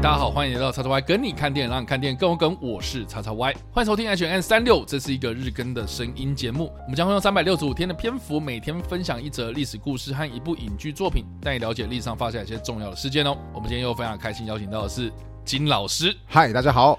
大家好，欢迎来到叉叉 Y 跟你看电影，让你看电影更有梗。我是叉叉 Y，欢迎收听 H N 三六，这是一个日更的声音节目。我们将会用三百六十五天的篇幅，每天分享一则历史故事和一部影剧作品，带你了解历史上发生一些重要的事件哦。我们今天又非常开心邀请到的是金老师。嗨，大家好。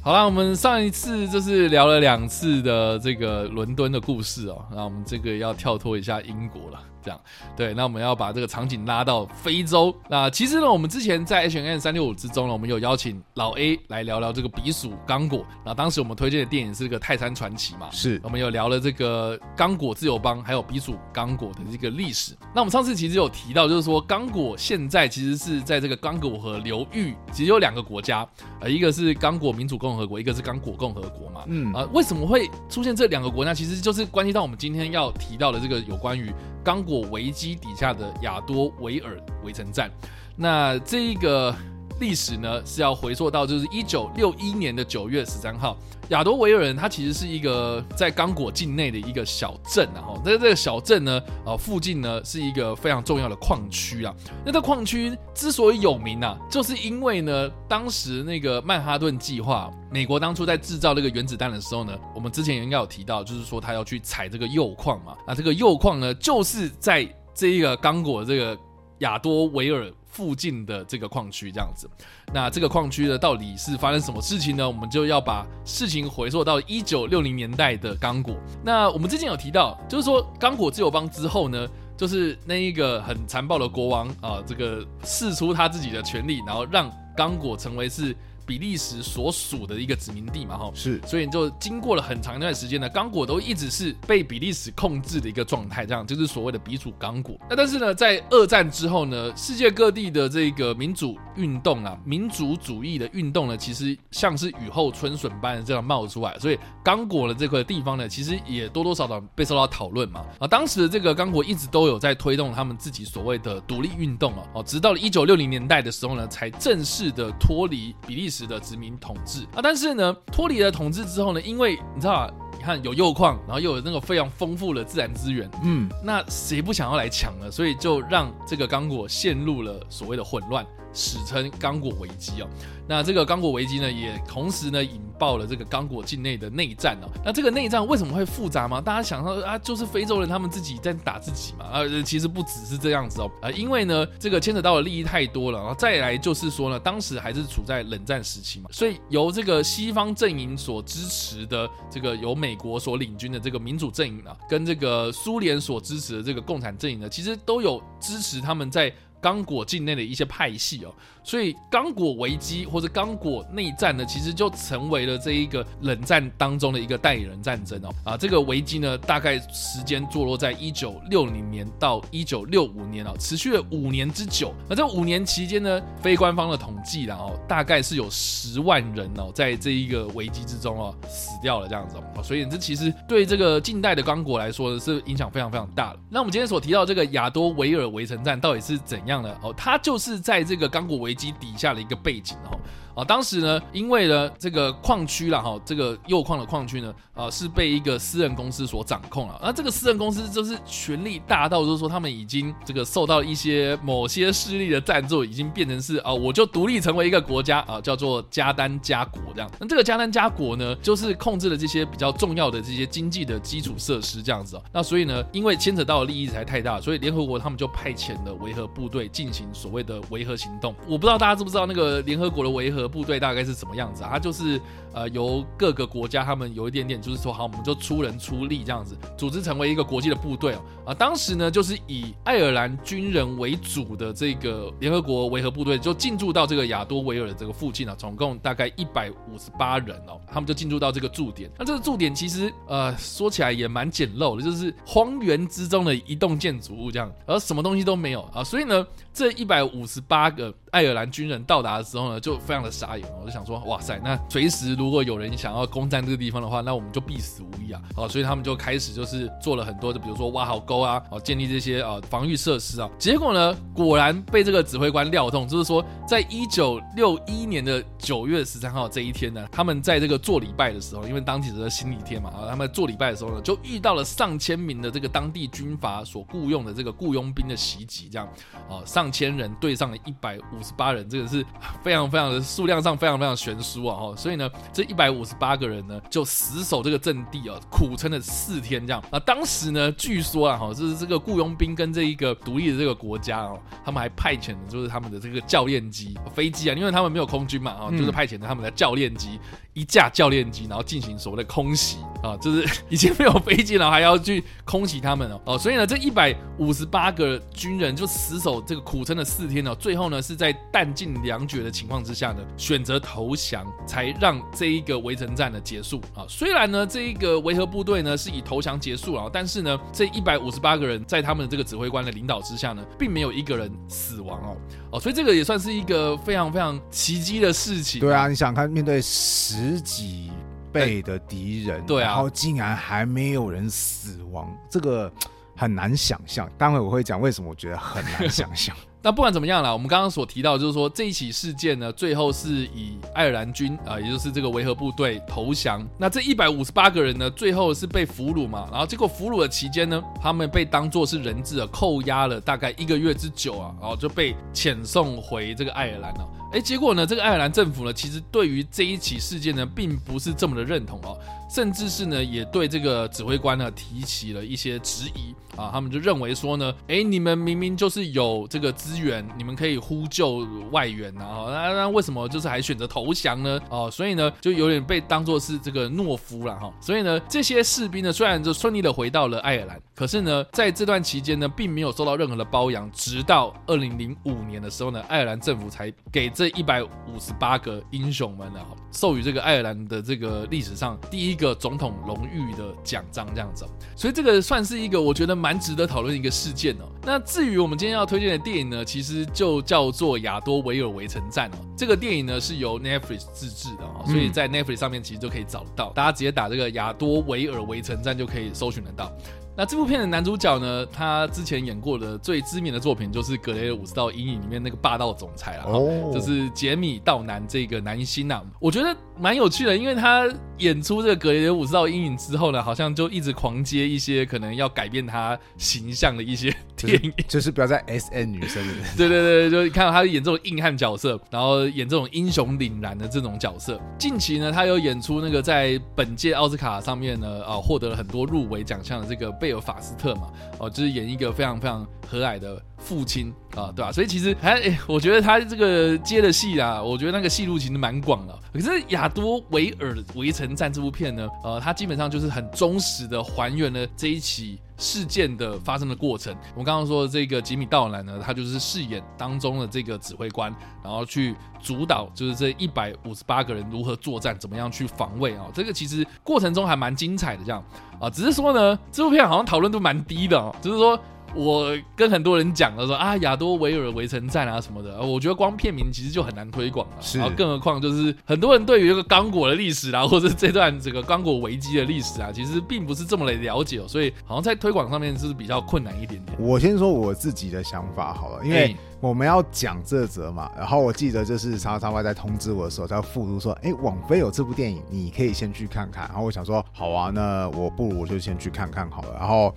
好啦，我们上一次就是聊了两次的这个伦敦的故事哦，那我们这个要跳脱一下英国了。这样对，那我们要把这个场景拉到非洲。那其实呢，我们之前在 H N 三六五之中呢，我们有邀请老 A 来聊聊这个比鼠刚果。那当时我们推荐的电影是个《泰山传奇》嘛，是我们有聊了这个刚果自由邦还有比鼠刚果的这个历史。那我们上次其实有提到，就是说刚果现在其实是在这个刚果河流域，其实有两个国家，呃，一个是刚果民主共和国，一个是刚果共和国嘛。嗯啊，为什么会出现这两个国家？其实就是关系到我们今天要提到的这个有关于。刚果危机底下的亚多维尔围城战，那这一个历史呢是要回溯到就是一九六一年的九月十三号。亚多维尔人，他其实是一个在刚果境内的一个小镇，然后在这个小镇呢，呃，附近呢是一个非常重要的矿区啊。那这矿区之所以有名啊，就是因为呢，当时那个曼哈顿计划，美国当初在制造那个原子弹的时候呢，我们之前应该有提到，就是说他要去采这个铀矿嘛。啊这个铀矿呢，就是在这一个刚果这个亚多维尔。附近的这个矿区这样子，那这个矿区呢，到底是发生什么事情呢？我们就要把事情回溯到一九六零年代的刚果。那我们之前有提到，就是说刚果自由邦之后呢，就是那一个很残暴的国王啊，这个试出他自己的权利，然后让刚果成为是。比利时所属的一个殖民地嘛，哈，是，所以就经过了很长一段时间呢，刚果都一直是被比利时控制的一个状态，这样就是所谓的鼻祖刚果。那但是呢，在二战之后呢，世界各地的这个民主运动啊，民族主义的运动呢，其实像是雨后春笋般的这样冒出来，所以刚果的这块地方呢，其实也多多少少被受到讨论嘛。啊，当时的这个刚果一直都有在推动他们自己所谓的独立运动啊，哦，直到了一九六零年代的时候呢，才正式的脱离比利时。的殖民统治。啊，但是呢，脱离了统治之后呢，因为你知道，你看有铀矿，然后又有那个非常丰富的自然资源，嗯，那谁不想要来抢呢？所以就让这个刚果陷入了所谓的混乱，史称刚果危机哦。那这个刚果危机呢，也同时呢引。爆了这个刚果境内的内战哦，那这个内战为什么会复杂吗？大家想到啊，就是非洲人他们自己在打自己嘛啊，其实不只是这样子哦啊，因为呢这个牵扯到的利益太多了，然后再来就是说呢，当时还是处在冷战时期嘛，所以由这个西方阵营所支持的这个由美国所领军的这个民主阵营啊，跟这个苏联所支持的这个共产阵营呢，其实都有支持他们在刚果境内的一些派系哦。所以刚果危机或者刚果内战呢，其实就成为了这一个冷战当中的一个代理人战争哦。啊，这个危机呢，大概时间坐落在一九六零年到一九六五年哦，持续了五年之久。那这五年期间呢，非官方的统计啦哦，大概是有十万人哦，在这一个危机之中哦死掉了这样子哦。所以这其实对这个近代的刚果来说呢，是影响非常非常大的。那我们今天所提到这个亚多维尔围城战到底是怎样的哦？它就是在这个刚果围机底下的一个背景哦。啊，当时呢，因为呢，这个矿区了哈，这个铀矿的矿区呢，啊，是被一个私人公司所掌控了。那这个私人公司就是权力大到，就是说他们已经这个受到一些某些势力的赞助，已经变成是啊，我就独立成为一个国家啊，叫做加丹加国这样。那这个加丹加国呢，就是控制了这些比较重要的这些经济的基础设施这样子。那所以呢，因为牵扯到的利益才太大，所以联合国他们就派遣了维和部队进行所谓的维和行动。我不知道大家知不知道那个联合国的维和。部队大概是什么样子啊？它就是呃由各个国家他们有一点点就是说好，我们就出人出力这样子，组织成为一个国际的部队哦啊。当时呢就是以爱尔兰军人为主的这个联合国维和部队就进驻到这个亚多维尔的这个附近啊，总共大概一百五十八人哦，他们就进驻到这个驻点。那这个驻点其实呃说起来也蛮简陋的，就是荒原之中的一栋建筑物这样，而什么东西都没有啊。所以呢这一百五十八个爱尔兰军人到达的时候呢，就非常的。傻眼，我就想说，哇塞，那随时如果有人想要攻占这个地方的话，那我们就必死无疑啊！好，所以他们就开始就是做了很多的，比如说挖好沟啊，哦，建立这些啊防御设施啊。结果呢，果然被这个指挥官料中，就是说，在一九六一年的九月十三号这一天呢，他们在这个做礼拜的时候，因为当天是新礼天嘛，啊，他们做礼拜的时候呢，就遇到了上千名的这个当地军阀所雇佣的这个雇佣兵的袭击，这样，哦，上上千人对上了一百五十八人，这个是非常非常的数量上非常非常悬殊啊！哈，所以呢，这一百五十八个人呢，就死守这个阵地啊，苦撑了四天这样啊。当时呢，据说啊，哈，就是这个雇佣兵跟这一个独立的这个国家哦，他们还派遣的就是他们的这个教练机飞机啊，因为他们没有空军嘛，啊，就是派遣的他们的教练机一架教练机，然后进行所谓的空袭啊，就是以前没有飞机，然后还要去空袭他们哦，哦，所以呢，这一百五十八个军人就死守这个苦撑了四天哦，最后呢是在弹尽粮绝的情况之下呢，选择投降，才让这一个围城战呢结束啊。虽然呢这一个维和部队呢是以投降结束了，但是呢这一百五十八个人在他们的这个指挥官的领导之下呢，并没有一个人死亡哦，哦，所以这个也算是一个非常非常奇迹的事情。对啊，你想看面对十几倍的敌人，对啊，然后竟然还没有人死亡，这个很难想象。待会我会讲为什么我觉得很难想象。那不管怎么样啦，我们刚刚所提到就是说这一起事件呢，最后是以爱尔兰军啊，也就是这个维和部队投降。那这一百五十八个人呢，最后是被俘虏嘛，然后结果俘虏的期间呢，他们被当作是人质啊，扣押了大概一个月之久啊，然后就被遣送回这个爱尔兰了。哎，结果呢，这个爱尔兰政府呢，其实对于这一起事件呢，并不是这么的认同哦。甚至是呢，也对这个指挥官呢提起了一些质疑啊，他们就认为说呢，哎，你们明明就是有这个资源，你们可以呼救外援啊，那那为什么就是还选择投降呢？哦，所以呢，就有点被当做是这个懦夫了哈。所以呢，这些士兵呢，虽然就顺利的回到了爱尔兰，可是呢，在这段期间呢，并没有受到任何的包养，直到二零零五年的时候呢，爱尔兰政府才给这一百五十八个英雄们呢，授予这个爱尔兰的这个历史上第一。一个总统荣誉的奖章这样子，所以这个算是一个我觉得蛮值得讨论的一个事件哦。那至于我们今天要推荐的电影呢，其实就叫做《亚多维尔围城战》哦。这个电影呢是由 Netflix 自制的哦，所以在 Netflix 上面其实就可以找得到，大家直接打这个《亚多维尔围城战》就可以搜寻得到。那这部片的男主角呢？他之前演过的最知名的作品就是《格雷的五十道阴影》里面那个霸道总裁了，哦，就是杰米道南这个男星呐。我觉得蛮有趣的，因为他演出这个《格雷的五十道阴影》之后呢，好像就一直狂接一些可能要改变他形象的一些 电影，就是不要在 S N 女生的。对对对，就看到他演这种硬汉角色，然后演这种英雄凛然的这种角色。近期呢，他有演出那个在本届奥斯卡上面呢，啊，获得了很多入围奖项的这个。贝尔法斯特嘛，哦，就是演一个非常非常和蔼的父亲啊，对吧？所以其实还，我觉得他这个接的戏啊，我觉得那个戏路其实蛮广的。可是《亚多维尔围城战》这部片呢，呃，它基本上就是很忠实的还原了这一起。事件的发生的过程，我刚刚说的这个吉米道兰呢，他就是饰演当中的这个指挥官，然后去主导，就是这一百五十八个人如何作战，怎么样去防卫啊？这个其实过程中还蛮精彩的，这样啊，只是说呢，这部片好像讨论度蛮低的，就是说。我跟很多人讲了说啊，亚多维尔围城战啊什么的，我觉得光片名其实就很难推广了。是，然后更何况就是很多人对于这个刚果的历史啊，或者这段这个刚果危机的历史啊，其实并不是这么的了解，所以好像在推广上面是比较困难一点点。我先说我自己的想法好了，因为我们要讲这则嘛，然后我记得就是叉叉 Y 在通知我的时候，在附录说，哎，网飞有这部电影，你可以先去看看。然后我想说，好啊，那我不如我就先去看看好了。然后。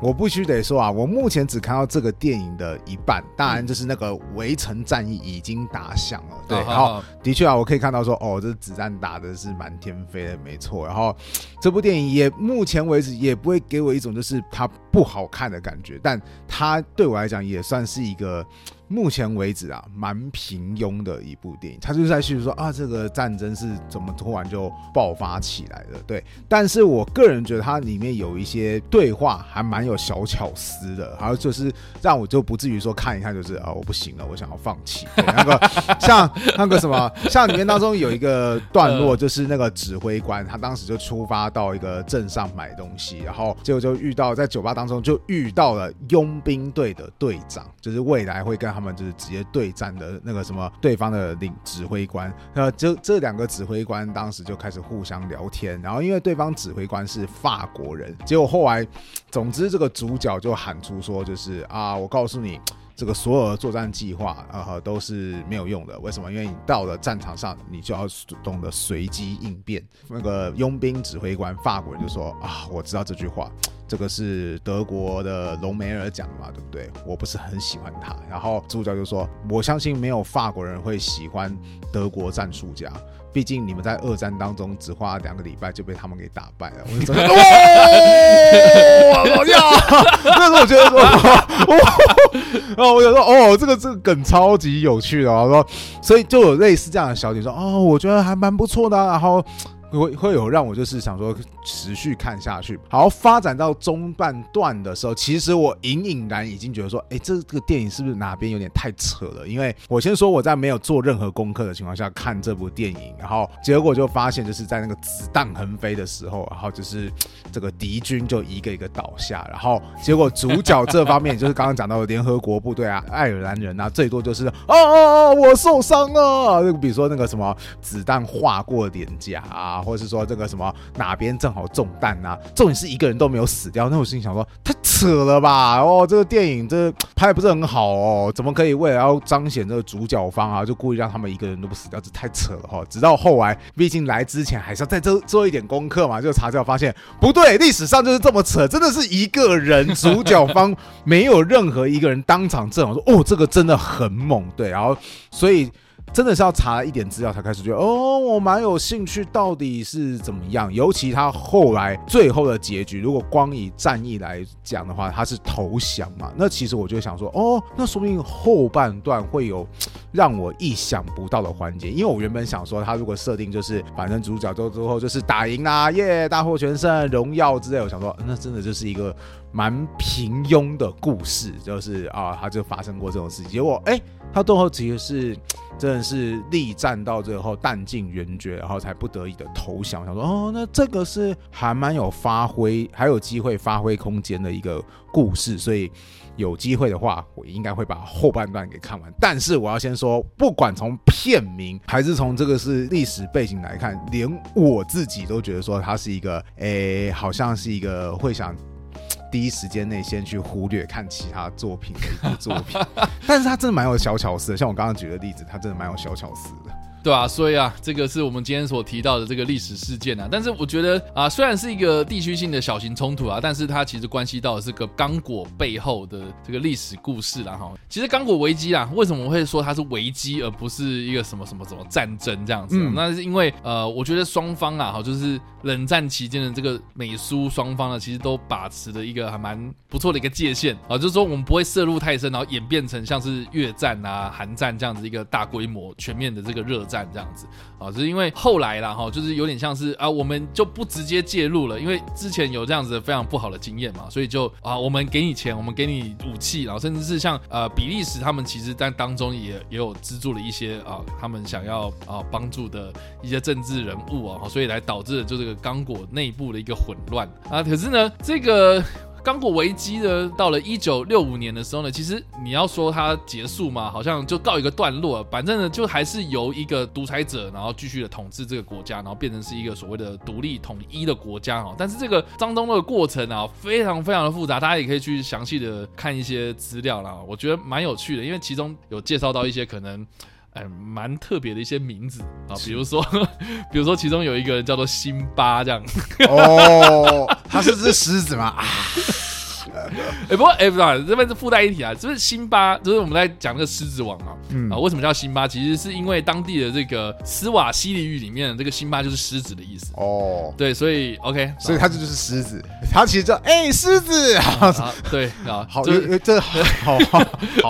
我必须得说啊，我目前只看到这个电影的一半，当然就是那个围城战役已经打响了，对，然后的确啊，我可以看到说，哦，这子弹打的是满天飞的，没错。然后这部电影也目前为止也不会给我一种就是它不好看的感觉，但它对我来讲也算是一个。目前为止啊，蛮平庸的一部电影。他就是在叙述说啊，这个战争是怎么突然就爆发起来的？对，但是我个人觉得它里面有一些对话还蛮有小巧思的，还有就是让我就不至于说看一看就是啊，我不行了，我想要放弃。那个 像那个什么，像里面当中有一个段落，就是那个指挥官他当时就出发到一个镇上买东西，然后结果就遇到在酒吧当中就遇到了佣兵队的队长，就是未来会跟。他们就是直接对战的那个什么对方的领指挥官，那这这两个指挥官当时就开始互相聊天，然后因为对方指挥官是法国人，结果后来，总之这个主角就喊出说，就是啊，我告诉你，这个所有的作战计划啊都是没有用的，为什么？因为你到了战场上，你就要懂得随机应变。那个佣兵指挥官法国人就说啊，我知道这句话。这个是德国的隆美尔奖嘛，对不对？我不是很喜欢他。然后主教就说：“我相信没有法国人会喜欢德国战术家。”毕竟你们在二战当中只花了两个礼拜就被他们给打败了，我就哇，老呀！那时候我觉得说，然后我就说，哦，这个这个梗超级有趣的，我说，所以就有类似这样的小姐说，哦，我觉得还蛮不错的，然后。会会有让我就是想说持续看下去，好发展到中半段的时候，其实我隐隐然已经觉得说，哎，这个电影是不是哪边有点太扯了？因为我先说我在没有做任何功课的情况下看这部电影，然后结果就发现就是在那个子弹横飞的时候，然后就是这个敌军就一个一个倒下，然后结果主角这方面就是刚刚讲到的联合国部队啊，爱尔兰人啊，最多就是哦哦哦，我受伤了，就比如说那个什么子弹划过脸颊啊。或者是说这个什么哪边正好中弹啊？重点是一个人都没有死掉。那我心想说，太扯了吧！哦，这个电影这拍的不是很好哦，怎么可以为了要彰显这个主角方啊，就故意让他们一个人都不死掉？这太扯了哈！直到后来，毕竟来之前还是要再做做一点功课嘛，就查资料发现不对，历史上就是这么扯，真的是一个人主角方没有任何一个人当场阵亡，说哦，这个真的很猛，对，然后所以。真的是要查一点资料才开始觉得哦，我蛮有兴趣，到底是怎么样？尤其他后来最后的结局，如果光以战役来讲的话，他是投降嘛？那其实我就想说，哦，那说不定后半段会有让我意想不到的环节。因为我原本想说，他如果设定就是反正主角都最后就是打赢啦，耶，大获全胜，荣耀之类，我想说，那真的就是一个蛮平庸的故事，就是啊，他就发生过这种事情。结果，哎，他最后其实是。真是力战到最后弹尽援绝，然后才不得已的投降。想说哦，那这个是还蛮有发挥，还有机会发挥空间的一个故事。所以有机会的话，我应该会把后半段给看完。但是我要先说，不管从片名还是从这个是历史背景来看，连我自己都觉得说它是一个，诶，好像是一个会想。第一时间内先去忽略看其他作品的一部作品，但是他真的蛮有小巧思的，像我刚刚举的例子，他真的蛮有小巧思的。对啊，所以啊，这个是我们今天所提到的这个历史事件啊。但是我觉得啊，虽然是一个地区性的小型冲突啊，但是它其实关系到这个刚果背后的这个历史故事啦。哈。其实刚果危机啊，为什么我会说它是危机，而不是一个什么什么什么战争这样子？那是因为呃，我觉得双方啊，哈，就是冷战期间的这个美苏双方呢，其实都把持的一个还蛮不错的一个界限啊，就是说我们不会涉入太深，然后演变成像是越战啊、韩战这样子一个大规模、全面的这个热。战这样子啊，只是因为后来啦哈，就是有点像是啊，我们就不直接介入了，因为之前有这样子非常不好的经验嘛，所以就啊，我们给你钱，我们给你武器，然后甚至是像呃比利时他们其实在当中也也有资助了一些啊，他们想要啊帮助的一些政治人物啊，所以来导致了就这个刚果内部的一个混乱啊。可是呢，这个。刚果危机呢，到了一九六五年的时候呢，其实你要说它结束嘛，好像就告一个段落。反正呢，就还是由一个独裁者，然后继续的统治这个国家，然后变成是一个所谓的独立统一的国家哈。但是这个当中的过程啊，非常非常的复杂，大家也可以去详细的看一些资料啦。我觉得蛮有趣的，因为其中有介绍到一些可能。哎，蛮特别的一些名字啊，比如说，比如说其中有一个人叫做辛巴这样。哦，他是只狮子吗？哎，不过哎，不知道这边是附带一体啊，就是辛巴，就是我们在讲那个狮子王嘛，啊，为什么叫辛巴？其实是因为当地的这个斯瓦西里语里面，这个辛巴就是狮子的意思。哦，对，所以 OK，所以他这就是狮子，他其实叫哎狮子，对啊，好，这这好好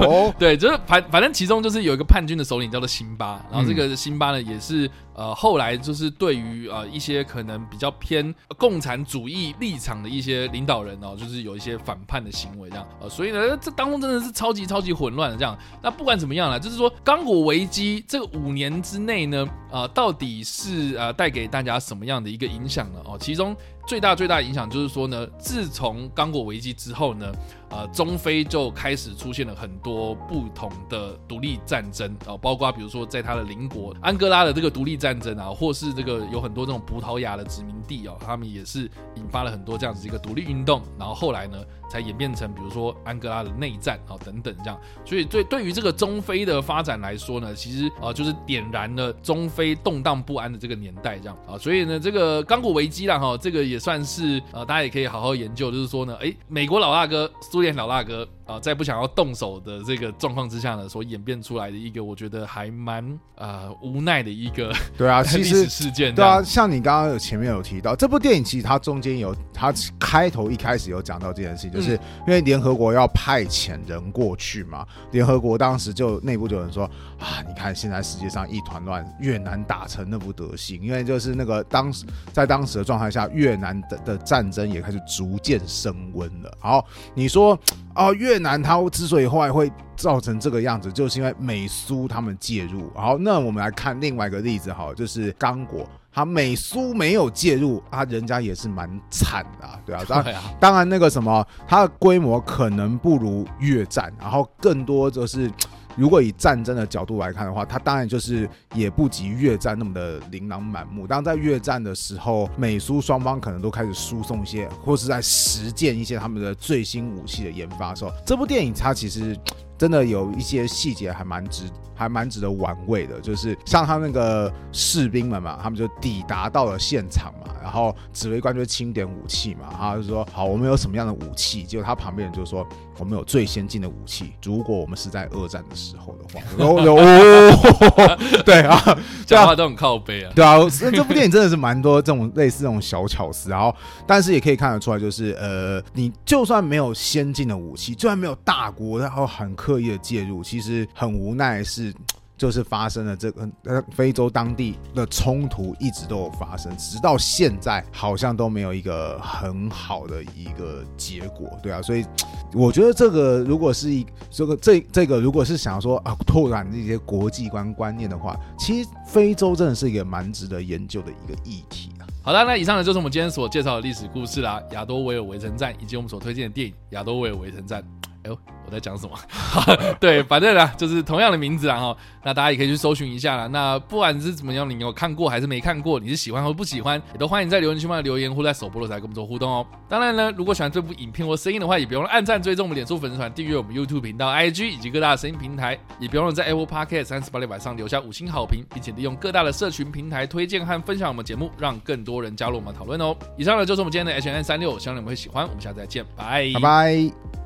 哦，对，就是反反正其中就是有一个叛军的首领叫做辛巴，然后这个辛巴呢也是。呃，后来就是对于呃一些可能比较偏共产主义立场的一些领导人哦，就是有一些反叛的行为这样，呃，所以呢，这当中真的是超级超级混乱的这样。那不管怎么样了，就是说刚果危机这五年之内呢，呃，到底是呃带给大家什么样的一个影响呢？哦，其中。最大最大的影响就是说呢，自从刚果危机之后呢，呃，中非就开始出现了很多不同的独立战争啊，包括比如说在他的邻国安哥拉的这个独立战争啊，或是这个有很多这种葡萄牙的殖民地哦，他们也是引发了很多这样子一个独立运动，然后后来呢。才演变成比如说安哥拉的内战啊等等这样。所以对对于这个中非的发展来说呢，其实啊就是点燃了中非动荡不安的这个年代这样啊。所以呢，这个刚果危机啦哈，这个也算是呃大家也可以好好研究，就是说呢，哎，美国老大哥、苏联老大哥啊，在不想要动手的这个状况之下呢，所演变出来的一个我觉得还蛮呃无奈的一个 对啊，其实事件对啊，像你刚刚有前面有提到这部电影，其实它中间有它开头一开始有讲到这件事情，就是因为联合国要派遣人过去嘛，联合国当时就内部就有人说啊，你看现在世界上一团乱，越南打成那副德行，因为就是那个当时在当时的状态下，越南的的战争也开始逐渐升温了。好，你说哦，越南它之所以后来会造成这个样子，就是因为美苏他们介入。好，那我们来看另外一个例子，好，就是刚果。他美苏没有介入，啊，人家也是蛮惨的，对啊，当然，当然那个什么，它的规模可能不如越战，然后更多就是，如果以战争的角度来看的话，它当然就是也不及越战那么的琳琅满目。当在越战的时候，美苏双方可能都开始输送一些，或是在实践一些他们的最新武器的研发时候，这部电影它其实。真的有一些细节还蛮值，还蛮值得玩味的，就是像他那个士兵们嘛，他们就抵达到了现场嘛，然后指挥官就清点武器嘛，他就说好，我们有什么样的武器？结果他旁边人就说我们有最先进的武器。如果我们是在二战的时候的话，哦，对啊，讲话都很靠背啊，对啊，这部电影真的是蛮多这种类似这种小巧思，然后但是也可以看得出来，就是呃，你就算没有先进的武器，就算没有大国，然后很。刻意的介入，其实很无奈，是 就是发生了这个呃非洲当地的冲突一直都有发生，直到现在好像都没有一个很好的一个结果，对啊，所以 我觉得这个如果是一这个这这个如果是想说啊拓展这些国际观观念的话，其实非洲真的是一个蛮值得研究的一个议题啊。好的，那以上呢就是我们今天所介绍的历史故事啦，亚多维尔围城战以及我们所推荐的电影《亚多维尔围城战》。哎呦。我在讲什么？对，反正呢，就是同样的名字啊哈。那大家也可以去搜寻一下啦。那不管是怎么样，你有看过还是没看过，你是喜欢或不喜欢，也都欢迎在留言区帮留言，或在首播的时候跟我们做互动哦。当然呢，如果喜欢这部影片或声音的话，也别忘了按赞、追踪我们脸书粉丝团、订阅我们 YouTube 频道、IG 以及各大声音平台，也别忘了在 Apple Podcast 三十八里晚上留下五星好评，并且利用各大的社群平台推荐和分享我们节目，让更多人加入我们讨论哦。以上呢就是我们今天的 H N 三六，希望你们会喜欢。我们下次再见，拜拜。